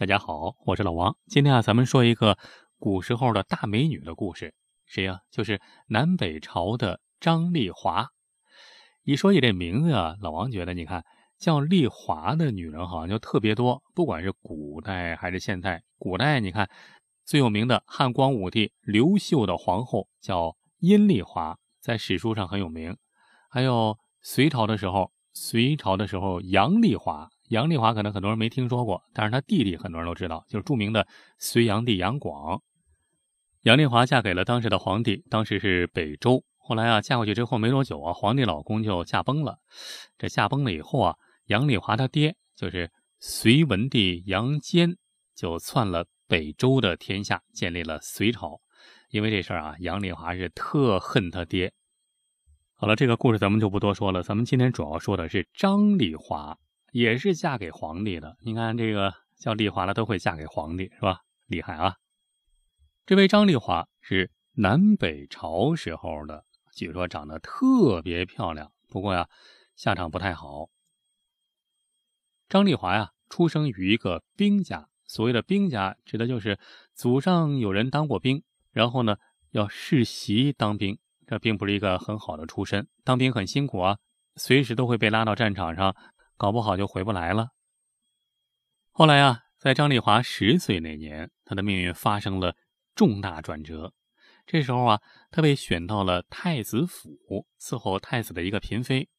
大家好，我是老王。今天啊，咱们说一个古时候的大美女的故事。谁呀？就是南北朝的张丽华。一说起这名字啊，老王觉得，你看叫丽华的女人好像就特别多，不管是古代还是现代。古代你看最有名的汉光武帝刘秀的皇后叫阴丽华，在史书上很有名。还有隋朝的时候，隋朝的时候杨丽华。杨丽华可能很多人没听说过，但是她弟弟很多人都知道，就是著名的隋炀帝杨广。杨丽华嫁给了当时的皇帝，当时是北周。后来啊，嫁过去之后没多久啊，皇帝老公就驾崩了。这驾崩了以后啊，杨丽华他爹就是隋文帝杨坚，就篡了北周的天下，建立了隋朝。因为这事儿啊，杨丽华是特恨他爹。好了，这个故事咱们就不多说了，咱们今天主要说的是张丽华。也是嫁给皇帝的，你看这个叫丽华的都会嫁给皇帝，是吧？厉害啊！这位张丽华是南北朝时候的，据说长得特别漂亮，不过呀，下场不太好。张丽华呀，出生于一个兵家，所谓的兵家，指的就是祖上有人当过兵，然后呢要世袭当兵，这并不是一个很好的出身。当兵很辛苦啊，随时都会被拉到战场上。搞不好就回不来了。后来啊，在张丽华十岁那年，她的命运发生了重大转折。这时候啊，她被选到了太子府伺候太子的一个嫔妃。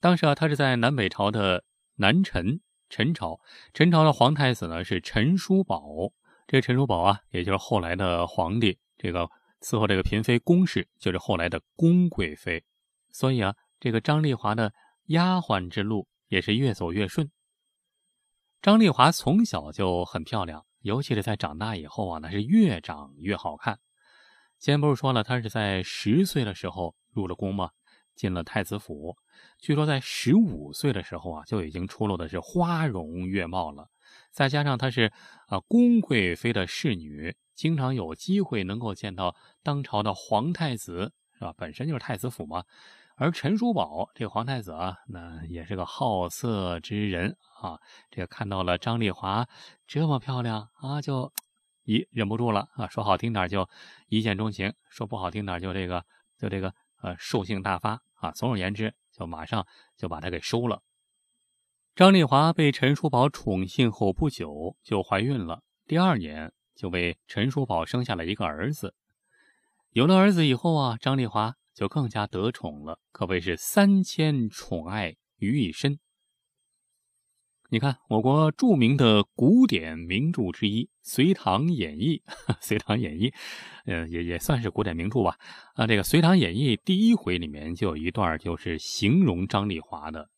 当时啊，她是在南北朝的南陈陈朝，陈朝的皇太子呢是陈叔宝。这陈叔宝啊，也就是后来的皇帝。这个伺候这个嫔妃宫氏，就是后来的宫贵妃。所以啊，这个张丽华的丫鬟之路。也是越走越顺。张丽华从小就很漂亮，尤其是在长大以后啊，那是越长越好看。前不是说了，她是在十岁的时候入了宫吗？进了太子府。据说在十五岁的时候啊，就已经出落的是花容月貌了。再加上她是啊宫贵妃的侍女，经常有机会能够见到当朝的皇太子，是吧？本身就是太子府嘛。而陈叔宝这个皇太子啊，那也是个好色之人啊。这个看到了张丽华这么漂亮啊，就一忍不住了啊。说好听点就一见钟情，说不好听点就这个就这个呃兽性大发啊。总而言之，就马上就把他给收了。张丽华被陈叔宝宠幸后不久就怀孕了，第二年就为陈叔宝生下了一个儿子。有了儿子以后啊，张丽华。就更加得宠了，可谓是三千宠爱于一身。你看，我国著名的古典名著之一《隋唐演义》，《隋唐演义》，呃，也也算是古典名著吧。啊，这个《隋唐演义》第一回里面就有一段，就是形容张丽华的。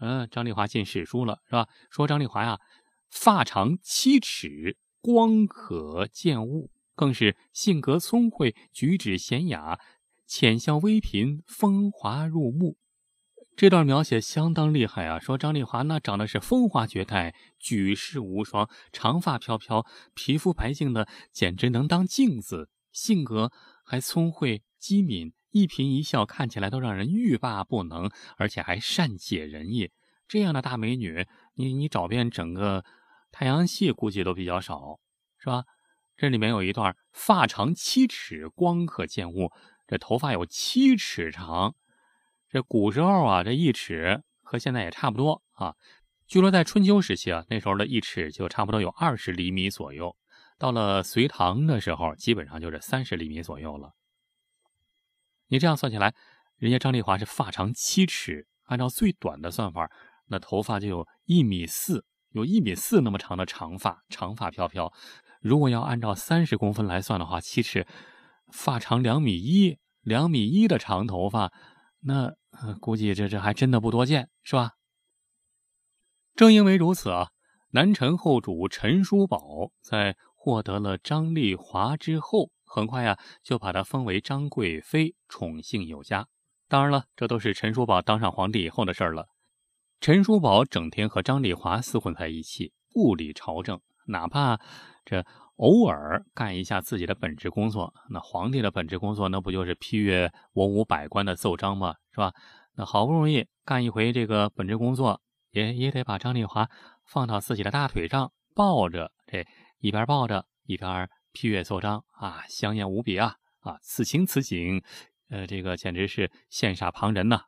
嗯，张丽华进史书了，是吧？说张丽华呀，发长七尺，光可见物，更是性格聪慧，举止娴雅。浅笑微颦，风华入目。这段描写相当厉害啊！说张丽华那长得是风华绝代，举世无双，长发飘飘，皮肤白净的简直能当镜子。性格还聪慧机敏，一颦一笑看起来都让人欲罢不能，而且还善解人意。这样的大美女，你你找遍整个太阳系估计都比较少，是吧？这里面有一段发长七尺，光可见物。这头发有七尺长，这古时候啊，这一尺和现在也差不多啊。据说在春秋时期啊，那时候的一尺就差不多有二十厘米左右。到了隋唐的时候，基本上就是三十厘米左右了。你这样算起来，人家张丽华是发长七尺，按照最短的算法，那头发就有一米四，有一米四那么长的长发，长发飘飘。如果要按照三十公分来算的话，七尺。发长两米一，两米一的长头发，那估计这这还真的不多见，是吧？正因为如此啊，南陈后主陈叔宝在获得了张丽华之后，很快呀就把她封为张贵妃，宠幸有加。当然了，这都是陈叔宝当上皇帝以后的事儿了。陈叔宝整天和张丽华厮混在一起，不理朝政，哪怕这。偶尔干一下自己的本职工作，那皇帝的本职工作，那不就是批阅文武百官的奏章吗？是吧？那好不容易干一回这个本职工作，也也得把张丽华放到自己的大腿上，抱着这一边抱着一边批阅奏章啊，香艳无比啊啊！此情此景，呃，这个简直是羡煞旁人呐。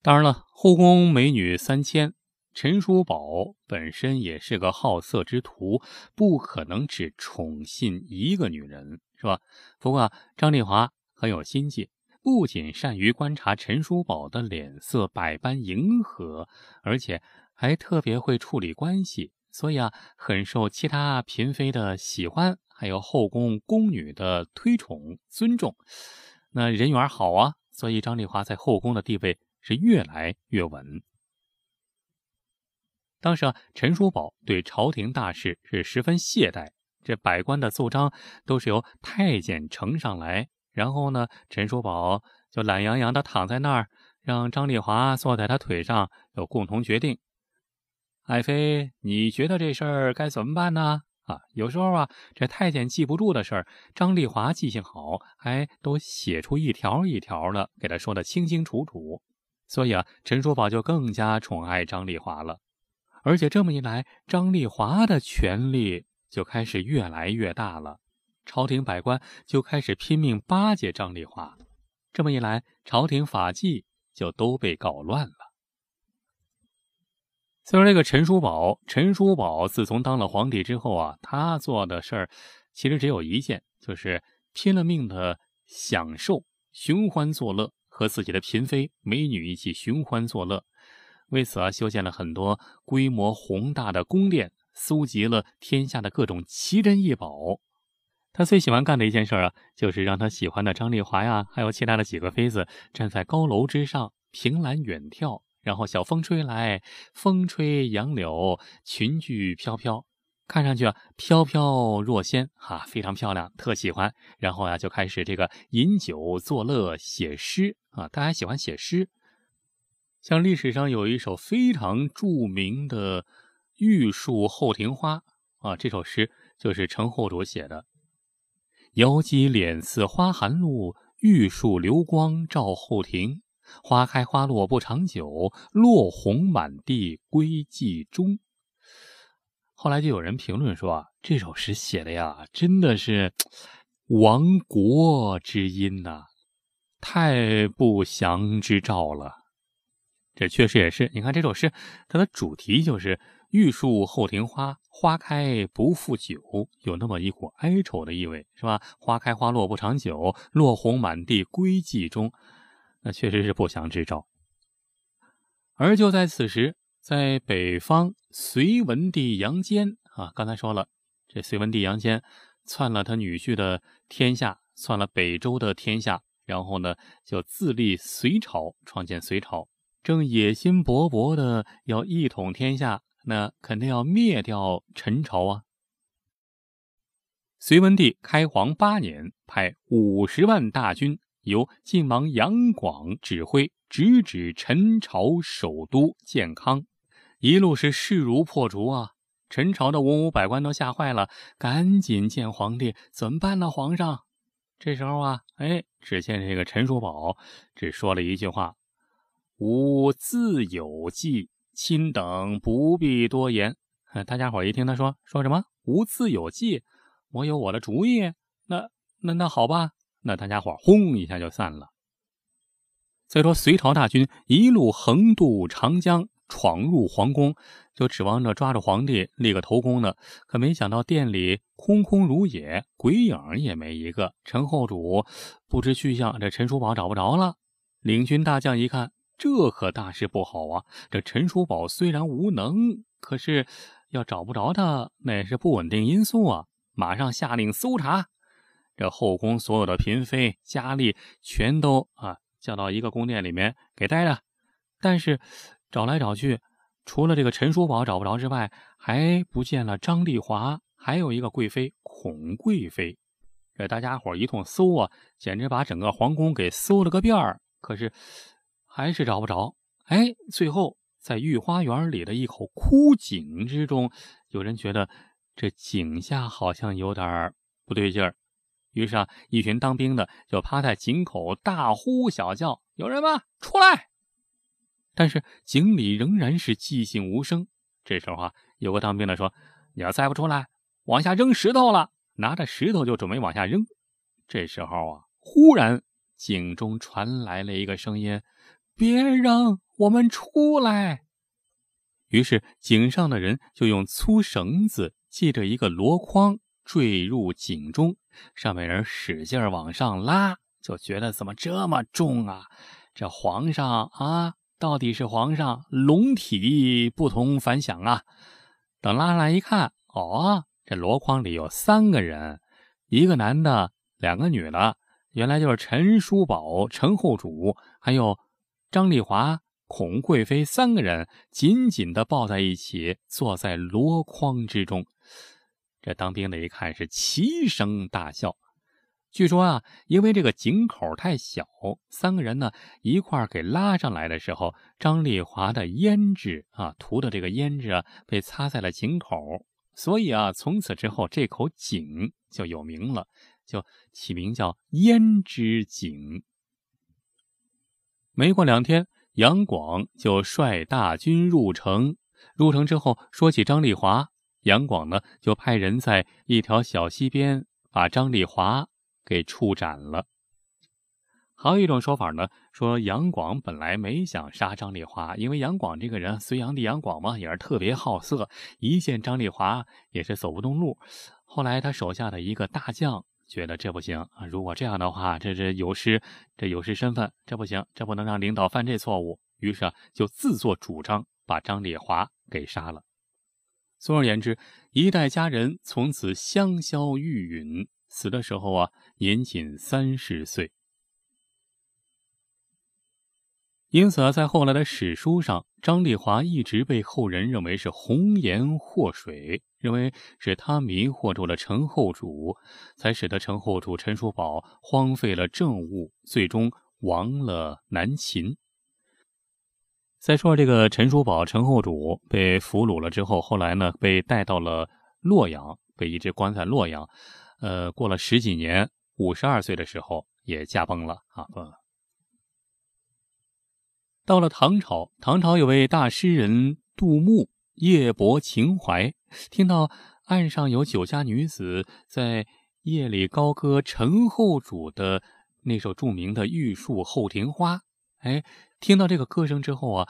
当然了，后宫美女三千，陈叔宝本身也是个好色之徒，不可能只宠信一个女人，是吧？不过张丽华很有心计，不仅善于观察陈叔宝的脸色，百般迎合，而且还特别会处理关系，所以啊，很受其他嫔妃的喜欢，还有后宫宫女的推崇尊重。那人缘好啊，所以张丽华在后宫的地位。是越来越稳。当时啊，陈叔宝对朝廷大事是十分懈怠，这百官的奏章都是由太监呈上来，然后呢，陈叔宝就懒洋洋的躺在那儿，让张丽华坐在他腿上，有共同决定。爱妃，你觉得这事儿该怎么办呢？啊，有时候啊，这太监记不住的事儿，张丽华记性好，还都写出一条一条的，给他说的清清楚楚。所以啊，陈叔宝就更加宠爱张丽华了，而且这么一来，张丽华的权力就开始越来越大了，朝廷百官就开始拼命巴结张丽华，这么一来，朝廷法纪就都被搞乱了。虽然，这个陈叔宝，陈叔宝自从当了皇帝之后啊，他做的事儿其实只有一件，就是拼了命的享受、寻欢作乐。和自己的嫔妃、美女一起寻欢作乐，为此啊，修建了很多规模宏大的宫殿，搜集了天下的各种奇珍异宝。他最喜欢干的一件事啊，就是让他喜欢的张丽华呀，还有其他的几个妃子站在高楼之上，凭栏远眺，然后小风吹来，风吹杨柳，裙裾飘飘。看上去啊，飘飘若仙哈，非常漂亮，特喜欢。然后呀，就开始这个饮酒作乐，写诗啊，他还喜欢写诗。像历史上有一首非常著名的《玉树后庭花》啊，这首诗就是陈后主写的。瑶姬脸似花含露，玉树流光照后庭。花开花落不长久，落红满地归寂中。后来就有人评论说啊，这首诗写的呀，真的是亡国之音呐，太不祥之兆了。这确实也是，你看这首诗，它的主题就是“玉树后庭花，花开不复久”，有那么一股哀愁的意味，是吧？花开花落不长久，落红满地归寂中，那确实是不祥之兆。而就在此时。在北方，隋文帝杨坚啊，刚才说了，这隋文帝杨坚篡了他女婿的天下，篡了北周的天下，然后呢，就自立隋朝，创建隋朝，正野心勃勃的要一统天下，那肯定要灭掉陈朝啊。隋文帝开皇八年，派五十万大军，由晋王杨广指挥，直指陈朝首都建康。一路是势如破竹啊！陈朝的文武百官都吓坏了，赶紧见皇帝，怎么办呢？皇上，这时候啊，哎，只见这个陈叔宝只说了一句话：“吾自有计，亲等不必多言。”大家伙一听他说说什么“吾自有计”，我有我的主意。那那那好吧，那大家伙轰一下就散了。再说隋朝大军一路横渡长江。闯入皇宫，就指望着抓住皇帝立个头功呢。可没想到殿里空空如也，鬼影也没一个。陈后主不知去向，这陈叔宝找不着了。领军大将一看，这可大事不好啊！这陈叔宝虽然无能，可是要找不着他，那也是不稳定因素啊。马上下令搜查，这后宫所有的嫔妃佳丽全都啊叫到一个宫殿里面给待着，但是。找来找去，除了这个陈叔宝找不着之外，还不见了张丽华，还有一个贵妃孔贵妃。这大家伙一通搜啊，简直把整个皇宫给搜了个遍儿。可是还是找不着。哎，最后在御花园里的一口枯井之中，有人觉得这井下好像有点不对劲儿。于是啊，一群当兵的就趴在井口大呼小叫：“有人吗？出来！”但是井里仍然是寂静无声。这时候啊，有个当兵的说：“你要再不出来，往下扔石头了。”拿着石头就准备往下扔。这时候啊，忽然井中传来了一个声音：“别扔，我们出来。”于是井上的人就用粗绳子系着一个箩筐坠入井中，上面人使劲往上拉，就觉得怎么这么重啊？这皇上啊，到底是皇上，龙体不同凡响啊！等拉上来一看，哦，这箩筐里有三个人，一个男的，两个女的，原来就是陈叔宝、陈后主，还有张丽华、孔贵妃三个人，紧紧的抱在一起，坐在箩筐之中。这当兵的一看，是齐声大笑。据说啊，因为这个井口太小，三个人呢一块给拉上来的时候，张丽华的胭脂啊涂的这个胭脂啊被擦在了井口，所以啊从此之后这口井就有名了，就起名叫胭脂井。没过两天，杨广就率大军入城。入城之后，说起张丽华，杨广呢就派人在一条小溪边把张丽华。给处斩了。还有一种说法呢，说杨广本来没想杀张丽华，因为杨广这个人，隋炀帝杨广嘛，也是特别好色，一见张丽华也是走不动路。后来他手下的一个大将觉得这不行啊，如果这样的话，这这有失这有失身份，这不行，这不能让领导犯这错误。于是啊，就自作主张把张丽华给杀了。总而言之，一代佳人从此香消玉殒。死的时候啊，年仅三十岁。因此啊，在后来的史书上，张丽华一直被后人认为是红颜祸水，认为是他迷惑住了陈后主，才使得陈后主陈叔宝荒废了政务，最终亡了南秦。再说这个陈叔宝陈后主被俘虏了之后，后来呢，被带到了洛阳，被一直关在洛阳。呃，过了十几年，五十二岁的时候也驾崩了啊！到了唐朝，唐朝有位大诗人杜牧，夜泊秦淮，听到岸上有酒家女子在夜里高歌陈后主的那首著名的《玉树后庭花》。哎，听到这个歌声之后啊，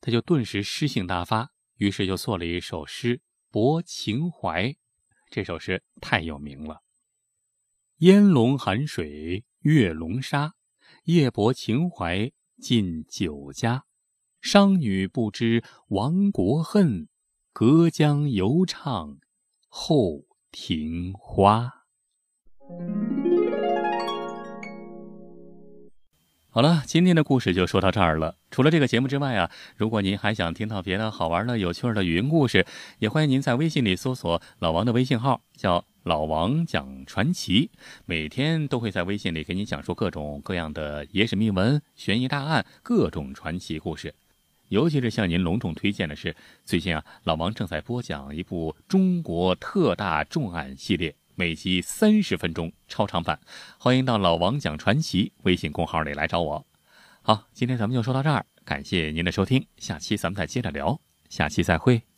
他就顿时诗兴大发，于是就做了一首诗《泊秦淮》。这首诗太有名了。烟笼寒水月笼沙，夜泊秦淮近酒家。商女不知亡国恨，隔江犹唱后庭花。好了，今天的故事就说到这儿了。除了这个节目之外啊，如果您还想听到别的好玩的、有趣的语音故事，也欢迎您在微信里搜索老王的微信号，叫。老王讲传奇，每天都会在微信里给你讲述各种各样的野史秘闻、悬疑大案、各种传奇故事。尤其是向您隆重推荐的是，最近啊，老王正在播讲一部中国特大重案系列，每集三十分钟超长版。欢迎到老王讲传奇微信公号里来找我。好，今天咱们就说到这儿，感谢您的收听，下期咱们再接着聊，下期再会。